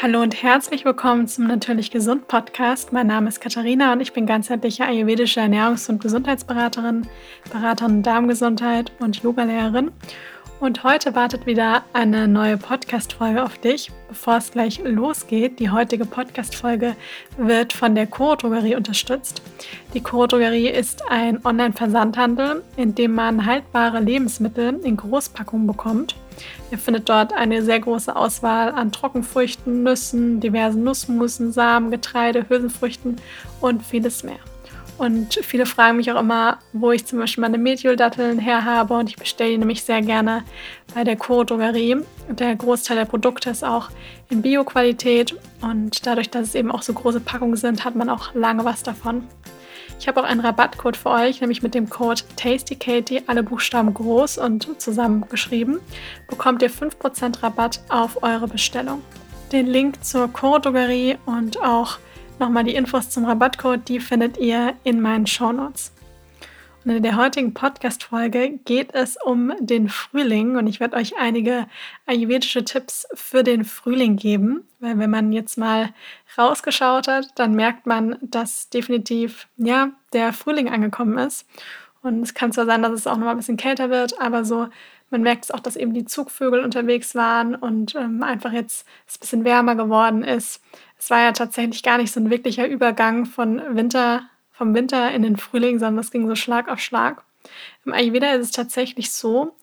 Hallo und herzlich willkommen zum Natürlich Gesund Podcast. Mein Name ist Katharina und ich bin ganzheitliche ayurvedische Ernährungs- und Gesundheitsberaterin, Beraterin Darmgesundheit und Yogalehrerin. Und heute wartet wieder eine neue Podcast-Folge auf dich. Bevor es gleich losgeht, die heutige Podcast-Folge wird von der Choro Drogerie unterstützt. Die Choro Drogerie ist ein Online-Versandhandel, in dem man haltbare Lebensmittel in Großpackungen bekommt. Ihr findet dort eine sehr große Auswahl an Trockenfrüchten, Nüssen, diversen Nussmusen, Samen, Getreide, Hülsenfrüchten und vieles mehr. Und viele fragen mich auch immer, wo ich zum Beispiel meine Medioldatteln her habe. Und ich bestelle die nämlich sehr gerne bei der Choro Drogerie. Der Großteil der Produkte ist auch in Bio-Qualität. Und dadurch, dass es eben auch so große Packungen sind, hat man auch lange was davon. Ich habe auch einen Rabattcode für euch, nämlich mit dem Code TastyKatie, alle Buchstaben groß und zusammengeschrieben, bekommt ihr 5% Rabatt auf eure Bestellung. Den Link zur Choro Drogerie und auch Nochmal die Infos zum Rabattcode, die findet ihr in meinen Shownotes. In der heutigen Podcast-Folge geht es um den Frühling und ich werde euch einige ayurvedische Tipps für den Frühling geben, weil wenn man jetzt mal rausgeschaut hat, dann merkt man, dass definitiv ja der Frühling angekommen ist. Und es kann zwar sein, dass es auch noch mal ein bisschen kälter wird, aber so man merkt es auch, dass eben die Zugvögel unterwegs waren und ähm, einfach jetzt es ein bisschen wärmer geworden ist es war ja tatsächlich gar nicht so ein wirklicher Übergang von Winter, vom Winter in den Frühling, sondern es ging so Schlag auf Schlag. Im Ayurveda ist es tatsächlich so,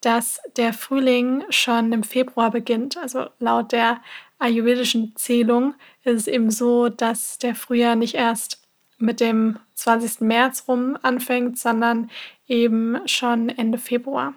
dass der Frühling schon im Februar beginnt. Also laut der ayurvedischen Zählung ist es eben so, dass der Frühjahr nicht erst mit dem 20. März rum anfängt, sondern eben schon Ende Februar.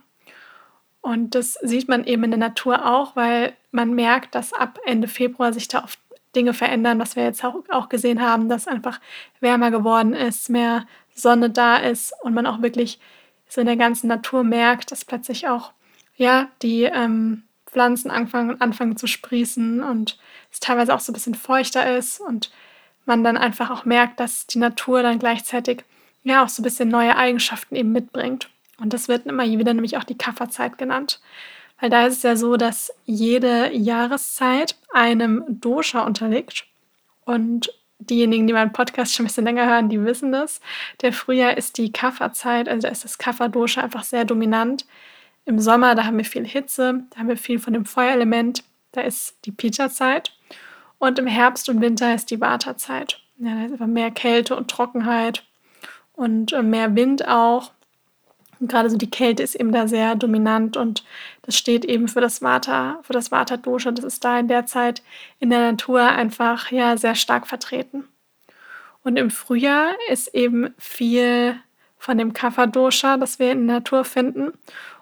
Und das sieht man eben in der Natur auch, weil man merkt, dass ab Ende Februar sich da oft Dinge verändern, was wir jetzt auch, gesehen haben, dass einfach wärmer geworden ist, mehr Sonne da ist und man auch wirklich so in der ganzen Natur merkt, dass plötzlich auch ja die ähm, Pflanzen anfangen, anfangen zu sprießen und es teilweise auch so ein bisschen feuchter ist und man dann einfach auch merkt, dass die Natur dann gleichzeitig ja auch so ein bisschen neue Eigenschaften eben mitbringt. Und das wird immer wieder nämlich auch die Kafferzeit genannt. Weil da ist es ja so, dass jede Jahreszeit einem Dosha unterliegt. Und diejenigen, die meinen Podcast schon ein bisschen länger hören, die wissen das. Der Frühjahr ist die Kafferzeit, also da ist das Kaffer-Dosha einfach sehr dominant. Im Sommer, da haben wir viel Hitze, da haben wir viel von dem Feuerelement, da ist die Pita-Zeit. Und im Herbst und Winter ist die Vata-Zeit. Ja, da ist einfach mehr Kälte und Trockenheit und äh, mehr Wind auch. Und gerade so die Kälte ist eben da sehr dominant und das steht eben für das Vata, für das Vata Dosha. Das ist da in der Zeit in der Natur einfach ja sehr stark vertreten. Und im Frühjahr ist eben viel von dem Kapha Dosha, das wir in der Natur finden.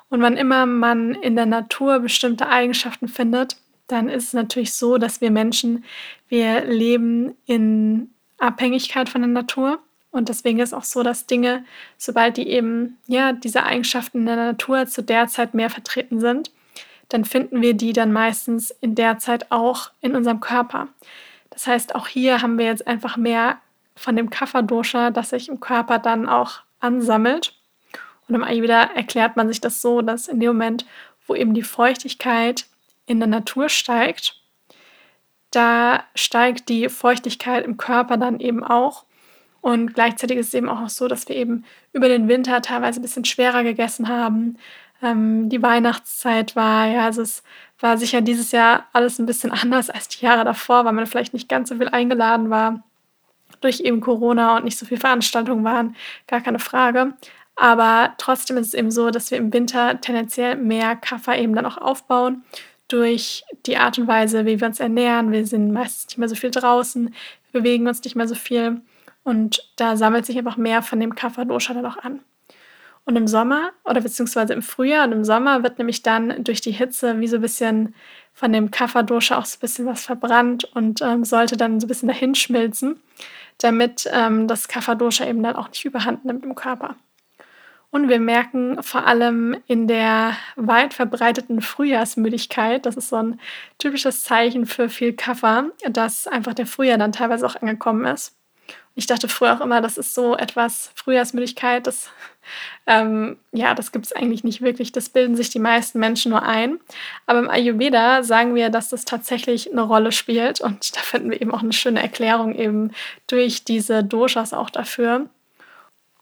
Und wann immer man in der Natur bestimmte Eigenschaften findet, dann ist es natürlich so, dass wir Menschen, wir leben in Abhängigkeit von der Natur. Und deswegen ist auch so, dass Dinge, sobald die eben ja diese Eigenschaften in der Natur zu der Zeit mehr vertreten sind, dann finden wir die dann meistens in der Zeit auch in unserem Körper. Das heißt, auch hier haben wir jetzt einfach mehr von dem Kapha-Dosha, das sich im Körper dann auch ansammelt. Und im Ayurveda erklärt man sich das so, dass in dem Moment, wo eben die Feuchtigkeit in der Natur steigt, da steigt die Feuchtigkeit im Körper dann eben auch. Und gleichzeitig ist es eben auch so, dass wir eben über den Winter teilweise ein bisschen schwerer gegessen haben. Ähm, die Weihnachtszeit war, ja, also es war sicher dieses Jahr alles ein bisschen anders als die Jahre davor, weil man vielleicht nicht ganz so viel eingeladen war durch eben Corona und nicht so viele Veranstaltungen waren, gar keine Frage. Aber trotzdem ist es eben so, dass wir im Winter tendenziell mehr Kaffee eben dann auch aufbauen durch die Art und Weise, wie wir uns ernähren. Wir sind meistens nicht mehr so viel draußen, bewegen uns nicht mehr so viel. Und da sammelt sich einfach mehr von dem Kapha-Dosha dann auch an. Und im Sommer oder beziehungsweise im Frühjahr und im Sommer wird nämlich dann durch die Hitze wie so ein bisschen von dem Kapha-Dosha auch so ein bisschen was verbrannt und ähm, sollte dann so ein bisschen dahin schmilzen, damit ähm, das Kapha-Dosha eben dann auch nicht überhand nimmt im Körper. Und wir merken vor allem in der weit verbreiteten Frühjahrsmüdigkeit, das ist so ein typisches Zeichen für viel Kaffer, dass einfach der Frühjahr dann teilweise auch angekommen ist. Ich dachte früher auch immer, das ist so etwas Frühjahrsmüdigkeit, das, ähm, ja, das gibt es eigentlich nicht wirklich. Das bilden sich die meisten Menschen nur ein. Aber im Ayurveda sagen wir, dass das tatsächlich eine Rolle spielt. Und da finden wir eben auch eine schöne Erklärung eben durch diese Doshas auch dafür.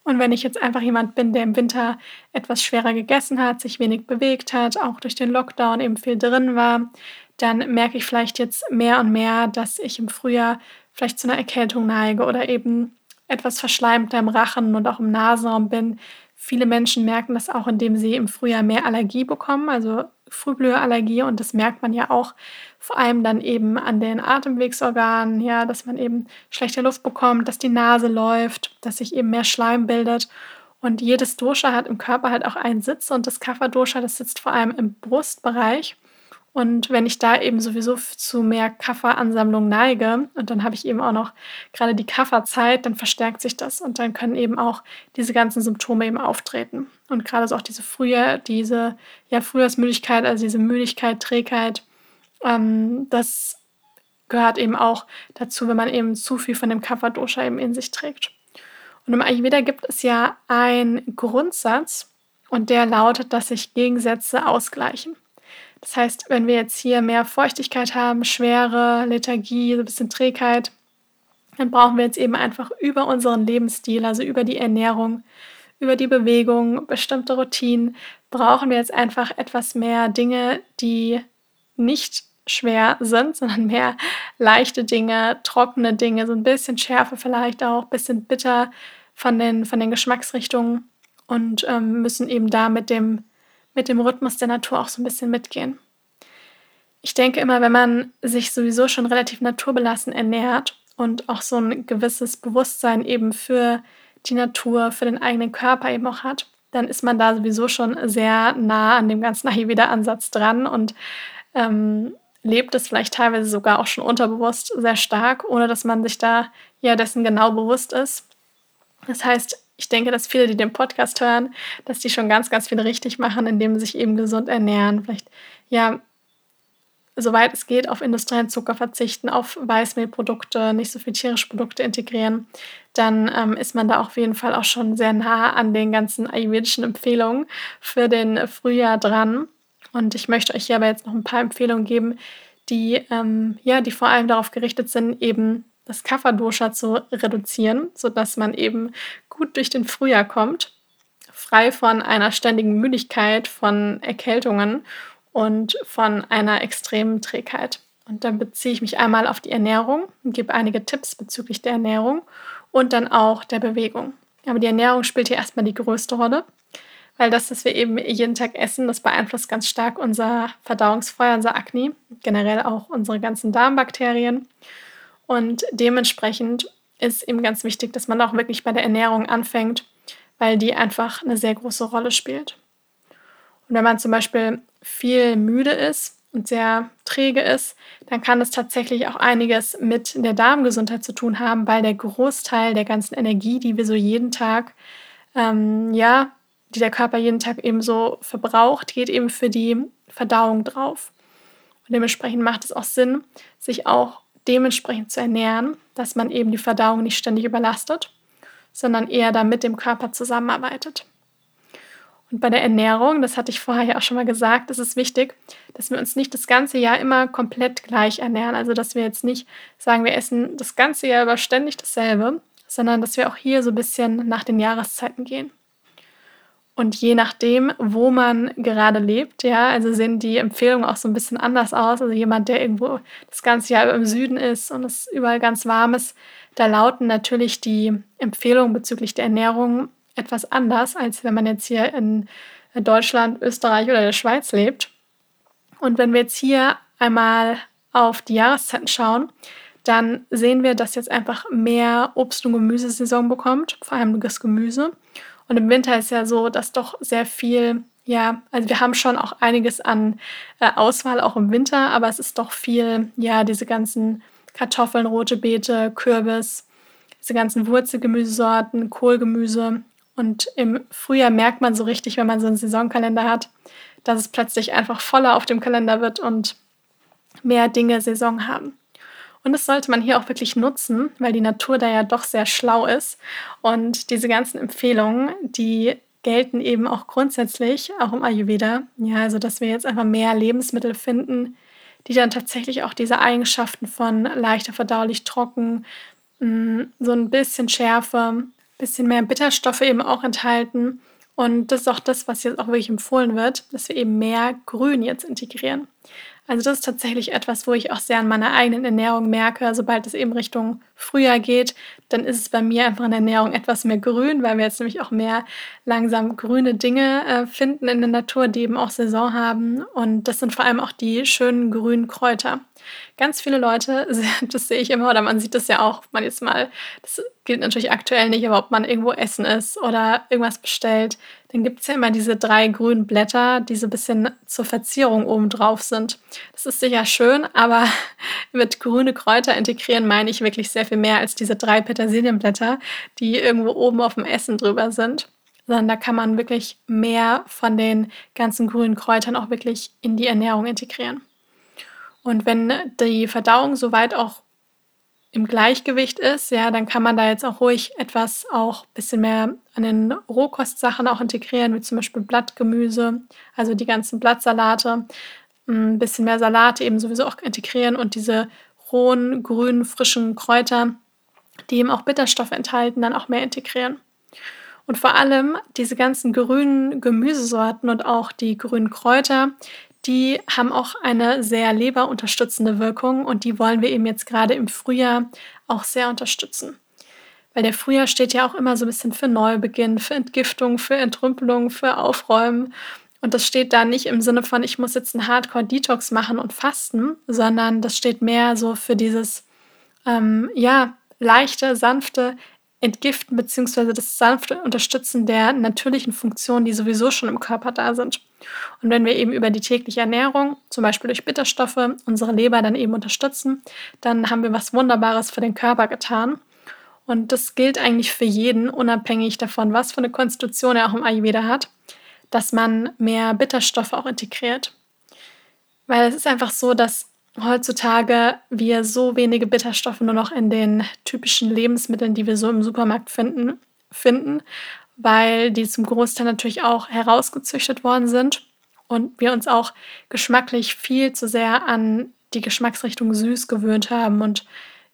Und wenn ich jetzt einfach jemand bin, der im Winter etwas schwerer gegessen hat, sich wenig bewegt hat, auch durch den Lockdown eben viel drin war, dann merke ich vielleicht jetzt mehr und mehr, dass ich im Frühjahr vielleicht zu einer Erkältung neige oder eben etwas verschleimter im Rachen und auch im Nasenraum bin. Viele Menschen merken das auch, indem sie im Frühjahr mehr Allergie bekommen, also Frühblüherallergie. Und das merkt man ja auch vor allem dann eben an den Atemwegsorganen, ja, dass man eben schlechte Luft bekommt, dass die Nase läuft, dass sich eben mehr Schleim bildet. Und jedes Dosha hat im Körper halt auch einen Sitz und das Kapha-Dosha, das sitzt vor allem im Brustbereich. Und wenn ich da eben sowieso zu mehr Kafferansammlung neige und dann habe ich eben auch noch gerade die Kafferzeit, dann verstärkt sich das und dann können eben auch diese ganzen Symptome eben auftreten. Und gerade so auch diese frühe, diese ja Frühjahrsmüdigkeit, also diese Müdigkeit, Trägheit, ähm, das gehört eben auch dazu, wenn man eben zu viel von dem Kapha-Dosha eben in sich trägt. Und im Ayurveda gibt es ja einen Grundsatz und der lautet, dass sich Gegensätze ausgleichen. Das heißt, wenn wir jetzt hier mehr Feuchtigkeit haben, Schwere, Lethargie, so ein bisschen Trägheit, dann brauchen wir jetzt eben einfach über unseren Lebensstil, also über die Ernährung, über die Bewegung, bestimmte Routinen, brauchen wir jetzt einfach etwas mehr Dinge, die nicht schwer sind, sondern mehr leichte Dinge, trockene Dinge, so ein bisschen Schärfe vielleicht auch, ein bisschen bitter von den, von den Geschmacksrichtungen und ähm, müssen eben da mit dem mit dem Rhythmus der Natur auch so ein bisschen mitgehen. Ich denke immer, wenn man sich sowieso schon relativ naturbelassen ernährt und auch so ein gewisses Bewusstsein eben für die Natur, für den eigenen Körper eben auch hat, dann ist man da sowieso schon sehr nah an dem ganzen Ayurveda-Ansatz dran und ähm, lebt es vielleicht teilweise sogar auch schon unterbewusst sehr stark, ohne dass man sich da ja dessen genau bewusst ist. Das heißt, ich denke, dass viele, die den Podcast hören, dass die schon ganz, ganz viel richtig machen, indem sie sich eben gesund ernähren. Vielleicht, ja, soweit es geht, auf industriellen Zucker verzichten, auf Weißmehlprodukte, nicht so viel tierische Produkte integrieren, dann ähm, ist man da auf jeden Fall auch schon sehr nah an den ganzen ayurvedischen Empfehlungen für den Frühjahr dran. Und ich möchte euch hier aber jetzt noch ein paar Empfehlungen geben, die, ähm, ja, die vor allem darauf gerichtet sind, eben das Kapha-Dosha zu reduzieren, sodass man eben gut durch den Frühjahr kommt, frei von einer ständigen Müdigkeit, von Erkältungen und von einer extremen Trägheit. Und dann beziehe ich mich einmal auf die Ernährung und gebe einige Tipps bezüglich der Ernährung und dann auch der Bewegung. Aber die Ernährung spielt hier erstmal die größte Rolle, weil das, was wir eben jeden Tag essen, das beeinflusst ganz stark unser Verdauungsfeuer, unser Akne, generell auch unsere ganzen Darmbakterien. Und dementsprechend ist eben ganz wichtig, dass man auch wirklich bei der Ernährung anfängt, weil die einfach eine sehr große Rolle spielt. Und wenn man zum Beispiel viel müde ist und sehr träge ist, dann kann es tatsächlich auch einiges mit der Darmgesundheit zu tun haben, weil der Großteil der ganzen Energie, die wir so jeden Tag, ähm, ja, die der Körper jeden Tag eben so verbraucht, geht eben für die Verdauung drauf. Und dementsprechend macht es auch Sinn, sich auch dementsprechend zu ernähren, dass man eben die Verdauung nicht ständig überlastet, sondern eher da mit dem Körper zusammenarbeitet. Und bei der Ernährung, das hatte ich vorher ja auch schon mal gesagt, ist es wichtig, dass wir uns nicht das ganze Jahr immer komplett gleich ernähren. Also dass wir jetzt nicht sagen, wir essen das ganze Jahr über ständig dasselbe, sondern dass wir auch hier so ein bisschen nach den Jahreszeiten gehen. Und je nachdem, wo man gerade lebt, ja, also sehen die Empfehlungen auch so ein bisschen anders aus. Also jemand, der irgendwo das ganze Jahr im Süden ist und es überall ganz warm ist, da lauten natürlich die Empfehlungen bezüglich der Ernährung etwas anders, als wenn man jetzt hier in Deutschland, Österreich oder der Schweiz lebt. Und wenn wir jetzt hier einmal auf die Jahreszeiten schauen, dann sehen wir, dass jetzt einfach mehr Obst- und Gemüsesaison bekommt, vor allem das Gemüse. Und im Winter ist ja so, dass doch sehr viel, ja, also wir haben schon auch einiges an äh, Auswahl auch im Winter, aber es ist doch viel, ja, diese ganzen Kartoffeln, rote Beete, Kürbis, diese ganzen Wurzelgemüsesorten, Kohlgemüse. Und im Frühjahr merkt man so richtig, wenn man so einen Saisonkalender hat, dass es plötzlich einfach voller auf dem Kalender wird und mehr Dinge Saison haben. Und das sollte man hier auch wirklich nutzen, weil die Natur da ja doch sehr schlau ist. Und diese ganzen Empfehlungen, die gelten eben auch grundsätzlich, auch im Ayurveda. Ja, also dass wir jetzt einfach mehr Lebensmittel finden, die dann tatsächlich auch diese Eigenschaften von leichter verdaulich, trocken, mm, so ein bisschen Schärfe, bisschen mehr Bitterstoffe eben auch enthalten. Und das ist auch das, was jetzt auch wirklich empfohlen wird, dass wir eben mehr Grün jetzt integrieren. Also das ist tatsächlich etwas, wo ich auch sehr an meiner eigenen Ernährung merke. Sobald es eben Richtung Frühjahr geht, dann ist es bei mir einfach in der Ernährung etwas mehr grün, weil wir jetzt nämlich auch mehr langsam grüne Dinge äh, finden in der Natur, die eben auch Saison haben. Und das sind vor allem auch die schönen grünen Kräuter. Ganz viele Leute, das sehe ich immer, oder man sieht das ja auch, man jetzt mal, das gilt natürlich aktuell nicht, aber ob man irgendwo essen ist oder irgendwas bestellt, dann gibt es ja immer diese drei grünen Blätter, die so ein bisschen zur Verzierung oben drauf sind. Das ist sicher schön, aber mit grüne Kräuter integrieren meine ich wirklich sehr viel mehr als diese drei Petersilienblätter, die irgendwo oben auf dem Essen drüber sind. Sondern da kann man wirklich mehr von den ganzen grünen Kräutern auch wirklich in die Ernährung integrieren. Und wenn die Verdauung soweit auch im Gleichgewicht ist, ja, dann kann man da jetzt auch ruhig etwas auch ein bisschen mehr an den Rohkostsachen auch integrieren, wie zum Beispiel Blattgemüse, also die ganzen Blattsalate, ein bisschen mehr Salate eben sowieso auch integrieren und diese rohen, grünen, frischen Kräuter, die eben auch Bitterstoffe enthalten, dann auch mehr integrieren. Und vor allem diese ganzen grünen Gemüsesorten und auch die grünen Kräuter, die haben auch eine sehr leberunterstützende Wirkung und die wollen wir eben jetzt gerade im Frühjahr auch sehr unterstützen. Weil der Frühjahr steht ja auch immer so ein bisschen für Neubeginn, für Entgiftung, für Entrümpelung, für Aufräumen. Und das steht da nicht im Sinne von, ich muss jetzt einen Hardcore-Detox machen und fasten, sondern das steht mehr so für dieses, ähm, ja, leichte, sanfte Entgiften beziehungsweise das sanfte Unterstützen der natürlichen Funktionen, die sowieso schon im Körper da sind. Und wenn wir eben über die tägliche Ernährung, zum Beispiel durch Bitterstoffe, unsere Leber dann eben unterstützen, dann haben wir was Wunderbares für den Körper getan. Und das gilt eigentlich für jeden, unabhängig davon, was für eine Konstitution er auch im Ayurveda hat, dass man mehr Bitterstoffe auch integriert. Weil es ist einfach so, dass heutzutage wir so wenige Bitterstoffe nur noch in den typischen Lebensmitteln, die wir so im Supermarkt finden, finden, weil die zum Großteil natürlich auch herausgezüchtet worden sind und wir uns auch geschmacklich viel zu sehr an die Geschmacksrichtung süß gewöhnt haben und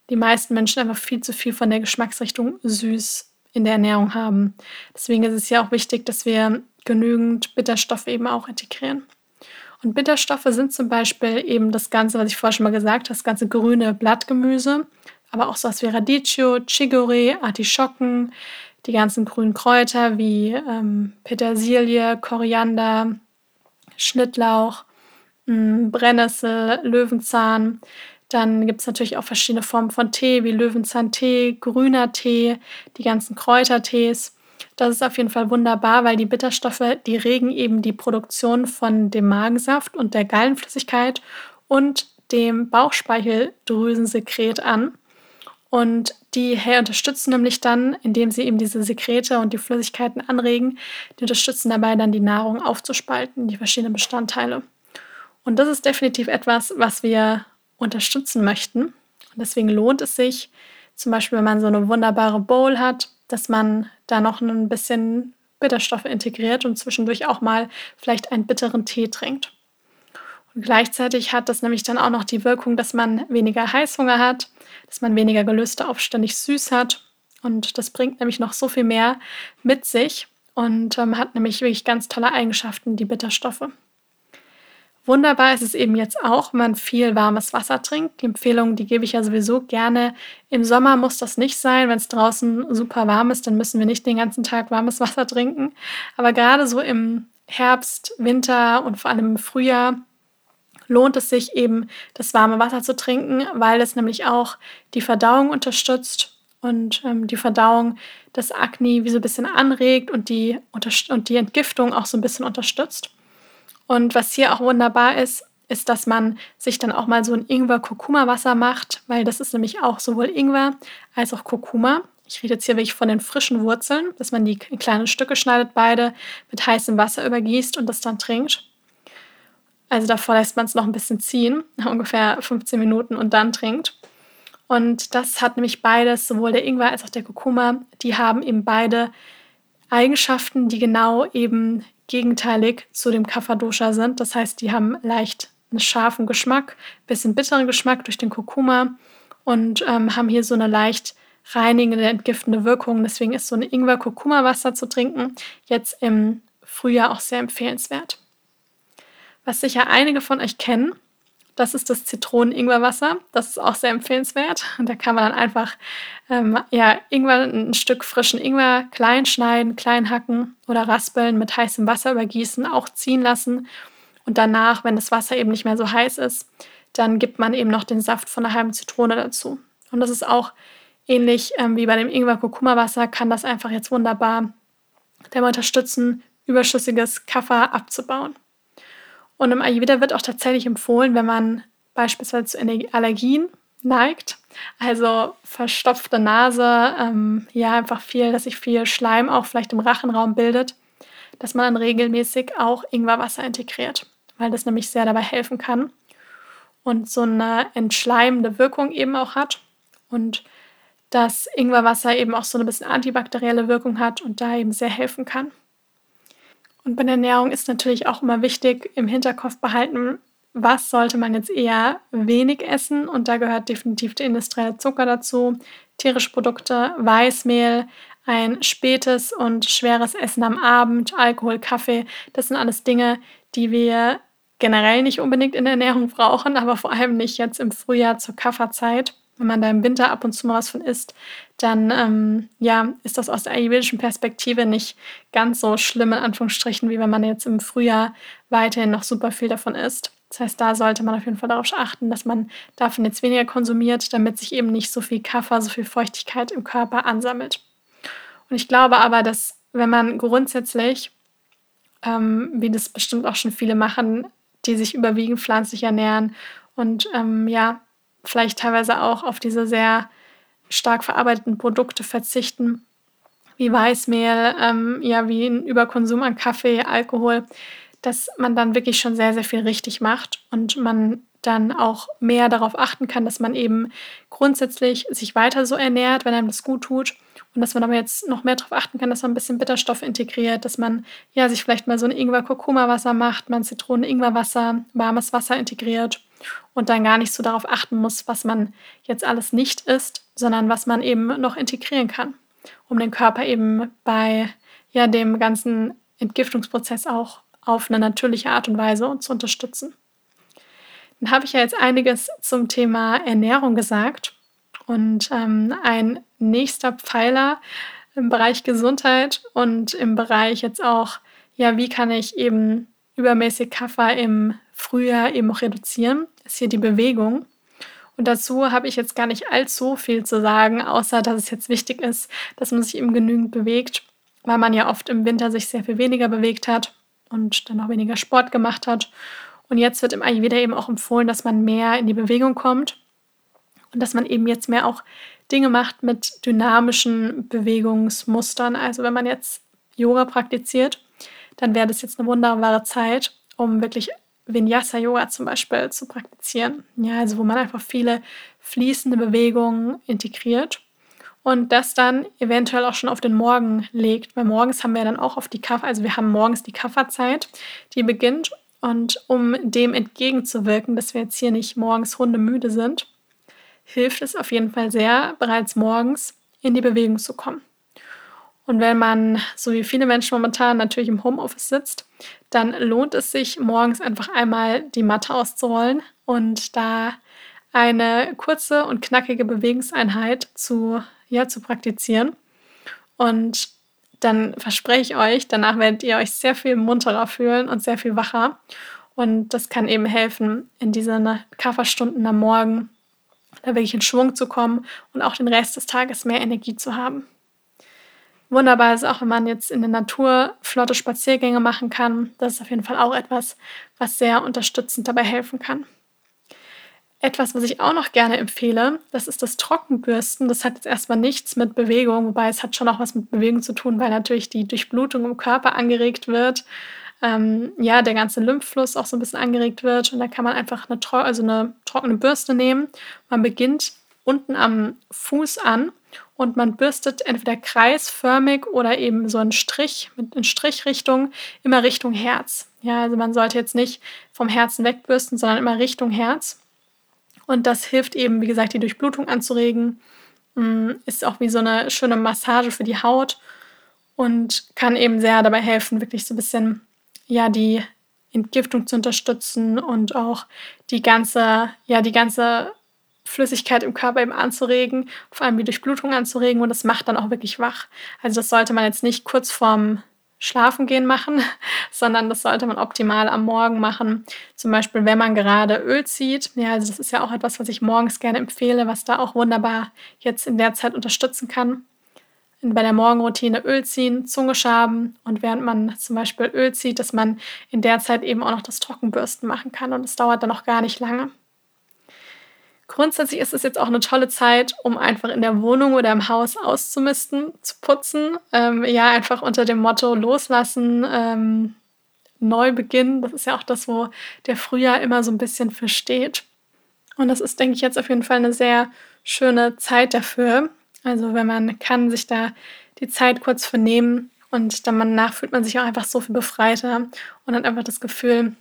die meisten Menschen einfach viel zu viel von der Geschmacksrichtung süß in der Ernährung haben. Deswegen ist es ja auch wichtig, dass wir genügend Bitterstoffe eben auch integrieren. Und Bitterstoffe sind zum Beispiel eben das Ganze, was ich vorher schon mal gesagt habe, das ganze grüne Blattgemüse, aber auch sowas wie Radicchio, Chicorée, Artischocken, die ganzen grünen Kräuter wie ähm, Petersilie, Koriander, Schnittlauch, mh, hm, Brennnessel, Löwenzahn. Dann gibt es natürlich auch verschiedene Formen von Tee, wie Löwenzahntee, grüner Tee, die ganzen Kräutertees. Das ist auf jeden Fall wunderbar, weil die Bitterstoffe, die regen eben die Produktion von dem Magensaft und der Gallenflüssigkeit und dem Bauchspeicheldrüsensekret an. Und die hey, unterstützen nämlich dann, indem sie eben diese Sekrete und die Flüssigkeiten anregen, die unterstützen dabei dann die Nahrung aufzuspalten, die verschiedenen Bestandteile. Und das ist definitiv etwas, was wir unterstützen möchten. Und deswegen lohnt es sich, zum Beispiel, wenn man so eine wunderbare Bowl hat, dass man da noch ein bisschen Bitterstoffe integriert und zwischendurch auch mal vielleicht einen bitteren Tee trinkt. Und gleichzeitig hat das nämlich dann auch noch die Wirkung, dass man weniger Heißhunger hat, dass man weniger Gelüste auf ständig süß hat. Und das bringt nämlich noch so viel mehr mit sich und ähm, hat nämlich wirklich ganz tolle Eigenschaften, die Bitterstoffe. Wunderbar ist es eben jetzt auch, wenn man viel warmes Wasser trinkt. Die Empfehlung, die gebe ich ja sowieso gerne. Im Sommer muss das nicht sein. Wenn es draußen super warm ist, dann müssen wir nicht den ganzen Tag warmes Wasser trinken. Aber gerade so im Herbst, Winter und vor allem im Frühjahr lohnt es sich eben, das warme Wasser zu trinken, weil es nämlich auch die Verdauung unterstützt und ähm, die Verdauung das Akne wie so ein bisschen anregt und die, und die Entgiftung auch so ein bisschen unterstützt. Und was hier auch wunderbar ist, ist, dass man sich dann auch mal so ein Ingwer-Kurkuma-Wasser macht, weil das ist nämlich auch sowohl Ingwer als auch Kurkuma. Ich rede jetzt hier wirklich von den frischen Wurzeln, dass man die in kleine Stücke schneidet, beide mit heißem Wasser übergießt und das dann trinkt. Also davor lässt man es noch ein bisschen ziehen, ungefähr 15 Minuten und dann trinkt. Und das hat nämlich beides, sowohl der Ingwer als auch der Kurkuma, die haben eben beide Eigenschaften, die genau eben gegenteilig zu dem Kapha-Dosha sind. Das heißt, die haben leicht einen scharfen Geschmack, bisschen bitteren Geschmack durch den Kurkuma und ähm, haben hier so eine leicht reinigende, entgiftende Wirkung. Deswegen ist so ein Ingwer-Kurkuma-Wasser zu trinken jetzt im Frühjahr auch sehr empfehlenswert. Was sicher einige von euch kennen, das ist das Zitronen-Ingwer-Wasser. Das ist auch sehr empfehlenswert. Und da kann man dann einfach ähm, ja, Ingwer, ein Stück frischen Ingwer klein schneiden, klein hacken oder raspeln, mit heißem Wasser übergießen, auch ziehen lassen. Und danach, wenn das Wasser eben nicht mehr so heiß ist, dann gibt man eben noch den Saft von einer halben Zitrone dazu. Und das ist auch ähnlich ähm, wie bei dem Ingwer-Kurkuma-Wasser, kann das einfach jetzt wunderbar dabei unterstützen, überschüssiges Kaffer abzubauen. Und im Ayurveda wird auch tatsächlich empfohlen, wenn man beispielsweise zu Allergien neigt, also verstopfte Nase, ähm, ja, einfach viel, dass sich viel Schleim auch vielleicht im Rachenraum bildet, dass man dann regelmäßig auch Ingwerwasser integriert, weil das nämlich sehr dabei helfen kann und so eine entschleimende Wirkung eben auch hat und dass Ingwerwasser eben auch so eine bisschen antibakterielle Wirkung hat und da eben sehr helfen kann. Und bei der Ernährung ist natürlich auch immer wichtig im Hinterkopf behalten, was sollte man jetzt eher wenig essen. Und da gehört definitiv der industrielle Zucker dazu, tierische Produkte, Weißmehl, ein spätes und schweres Essen am Abend, Alkohol, Kaffee. Das sind alles Dinge, die wir generell nicht unbedingt in der Ernährung brauchen, aber vor allem nicht jetzt im Frühjahr zur Kafferzeit wenn man da im Winter ab und zu mal was von isst, dann ähm, ja, ist das aus der ayurvedischen Perspektive nicht ganz so schlimm, in Anführungsstrichen, wie wenn man jetzt im Frühjahr weiterhin noch super viel davon isst. Das heißt, da sollte man auf jeden Fall darauf achten, dass man davon jetzt weniger konsumiert, damit sich eben nicht so viel Kaffer, so viel Feuchtigkeit im Körper ansammelt. Und ich glaube aber, dass wenn man grundsätzlich, ähm, wie das bestimmt auch schon viele machen, die sich überwiegend pflanzlich ernähren und ähm, ja, vielleicht teilweise auch auf diese sehr stark verarbeiteten Produkte verzichten, wie Weißmehl, ähm, ja, wie ein Überkonsum an Kaffee, Alkohol, dass man dann wirklich schon sehr, sehr viel richtig macht und man dann auch mehr darauf achten kann, dass man eben grundsätzlich sich weiter so ernährt, wenn einem das gut tut. Und dass man aber jetzt noch mehr darauf achten kann, dass man ein bisschen Bitterstoff integriert, dass man ja sich vielleicht mal so ein Ingwer-Kurkuma-Wasser macht, man Zitronen-Ingwer-Wasser, warmes Wasser integriert und dann gar nicht so darauf achten muss, was man jetzt alles nicht isst, sondern was man eben noch integrieren kann, um den Körper eben bei ja, dem ganzen Entgiftungsprozess auch auf eine natürliche Art und Weise zu unterstützen. Dann habe ich ja jetzt einiges zum Thema Ernährung gesagt und ähm, ein nächster Pfeiler im Bereich Gesundheit und im Bereich jetzt auch, ja, wie kann ich eben übermäßig Kaffer im Frühjahr eben auch reduzieren, ist hier die Bewegung. Und dazu habe ich jetzt gar nicht allzu viel zu sagen, außer dass es jetzt wichtig ist, dass man sich eben genügend bewegt, weil man ja oft im Winter sich sehr viel weniger bewegt hat und dann auch weniger Sport gemacht hat. Und jetzt wird im Ayurveda eben auch empfohlen, dass man mehr in die Bewegung kommt und dass man eben jetzt mehr auch Dinge macht mit dynamischen Bewegungsmustern. Also wenn man jetzt Yoga praktiziert, dann wäre das jetzt eine wunderbare Zeit, um wirklich Vinyasa-Yoga zum Beispiel zu praktizieren. Ja, also wo man einfach viele fließende Bewegungen integriert und das dann eventuell auch schon auf den Morgen legt, weil morgens haben wir dann auch auf die Kaffee, also wir haben morgens die Kafferzeit, die beginnt und um dem entgegenzuwirken, dass wir jetzt hier nicht morgens hundemüde sind, hilft es auf jeden Fall sehr, bereits morgens in die Bewegung zu kommen. Und wenn man, so wie viele Menschen momentan, natürlich im Homeoffice sitzt, dann lohnt es sich, morgens einfach einmal die Matte auszurollen und da eine kurze und knackige Bewegungseinheit zu, ja, zu praktizieren. Und dann verspreche ich euch, danach werdet ihr euch sehr viel munterer fühlen und sehr viel wacher. Und das kann eben helfen, in diesen Kafferstunden am Morgen da wirklich in Schwung zu kommen und auch den Rest des Tages mehr Energie zu haben. Wunderbar ist auch, wenn man jetzt in der Natur flotte Spaziergänge machen kann. Das ist auf jeden Fall auch etwas, was sehr unterstützend dabei helfen kann. Etwas, was ich auch noch gerne empfehle, das ist das Trockenbürsten. Das hat jetzt erstmal nichts mit Bewegung, wobei es hat schon auch was mit Bewegung zu tun, weil natürlich die Durchblutung im Körper angeregt wird. Ähm, ja, der ganze Lymphfluss auch so ein bisschen angeregt wird. Und da kann man einfach eine, also eine trockene Bürste nehmen. Man beginnt unten am Fuß an und man bürstet entweder kreisförmig oder eben so einen Strich mit in Strichrichtung immer Richtung Herz. Ja, also man sollte jetzt nicht vom Herzen wegbürsten, sondern immer Richtung Herz. Und das hilft eben, wie gesagt, die Durchblutung anzuregen. Mm, ist auch wie so eine schöne Massage für die Haut und kann eben sehr dabei helfen, wirklich so ein bisschen ja die Entgiftung zu unterstützen und auch die ganze ja die ganze Flüssigkeit im Körper eben anzuregen, vor allem die Durchblutung anzuregen und das macht dann auch wirklich wach. Also das sollte man jetzt nicht kurz vorm Schlafengehen machen, sondern das sollte man optimal am Morgen machen. Zum Beispiel, wenn man gerade Öl zieht. Ja, also das ist ja auch etwas, was ich morgens gerne empfehle, was da auch wunderbar jetzt in der Zeit unterstützen kann. Bei der Morgenroutine Öl ziehen, Zunge schaben und während man zum Beispiel Öl zieht, dass man in der Zeit eben auch noch das Trockenbürsten machen kann und es dauert dann auch gar nicht lange. Grundsätzlich ist es jetzt auch eine tolle Zeit, um einfach in der Wohnung oder im Haus auszumisten, zu putzen. Ähm, ja, einfach unter dem Motto loslassen, ähm, neu beginnen. Das ist ja auch das, wo der Frühjahr immer so ein bisschen für steht. Und das ist, denke ich, jetzt auf jeden Fall eine sehr schöne Zeit dafür. Also wenn man kann, sich da die Zeit kurz vernehmen und dann danach fühlt man sich auch einfach so viel befreiter und hat einfach das Gefühl,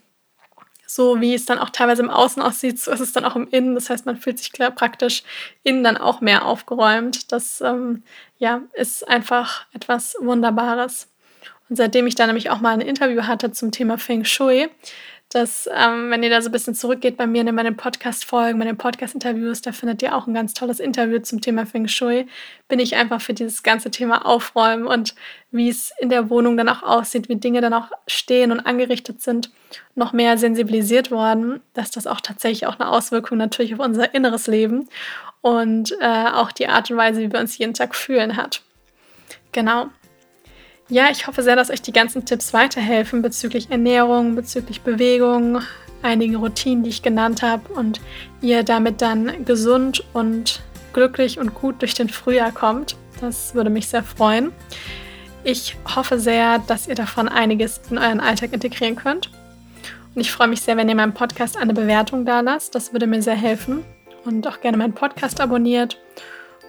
so wie es dann auch teilweise im Außen aussieht, so ist es dann auch im Innen. Das heißt, man fühlt sich klar praktisch innen dann auch mehr aufgeräumt. Das ähm, ja, ist einfach etwas Wunderbares. Und seitdem ich da nämlich auch mal ein Interview hatte zum Thema Feng Shui, dass, ähm, wenn ihr da so ein bisschen zurückgeht bei mir in meinen Podcast-Folgen, meinen Podcast-Interviews, da findet ihr auch ein ganz tolles Interview zum Thema Feng Shui, bin ich einfach für dieses ganze Thema Aufräumen und wie es in der Wohnung dann auch aussieht, wie Dinge dann auch stehen und angerichtet sind, noch mehr sensibilisiert worden, dass das auch tatsächlich auch eine Auswirkung natürlich auf unser inneres Leben und äh, auch die Art und Weise, wie wir uns jeden Tag fühlen hat. Genau. Ja, ich hoffe sehr, dass euch die ganzen Tipps weiterhelfen bezüglich Ernährung, bezüglich Bewegung, einigen Routinen, die ich genannt habe und ihr damit dann gesund und glücklich und gut durch den Frühjahr kommt. Das würde mich sehr freuen. Ich hoffe sehr, dass ihr davon einiges in euren Alltag integrieren könnt. Und ich freue mich sehr, wenn ihr meinem Podcast eine Bewertung da lasst. Das würde mir sehr helfen. Und auch gerne meinen Podcast abonniert.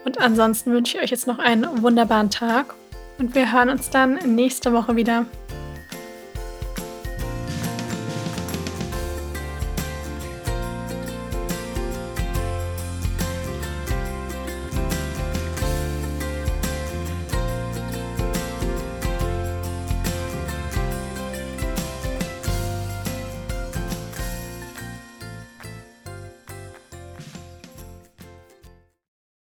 Und ansonsten wünsche ich euch jetzt noch einen wunderbaren Tag und wir hören uns dann nächste Woche wieder.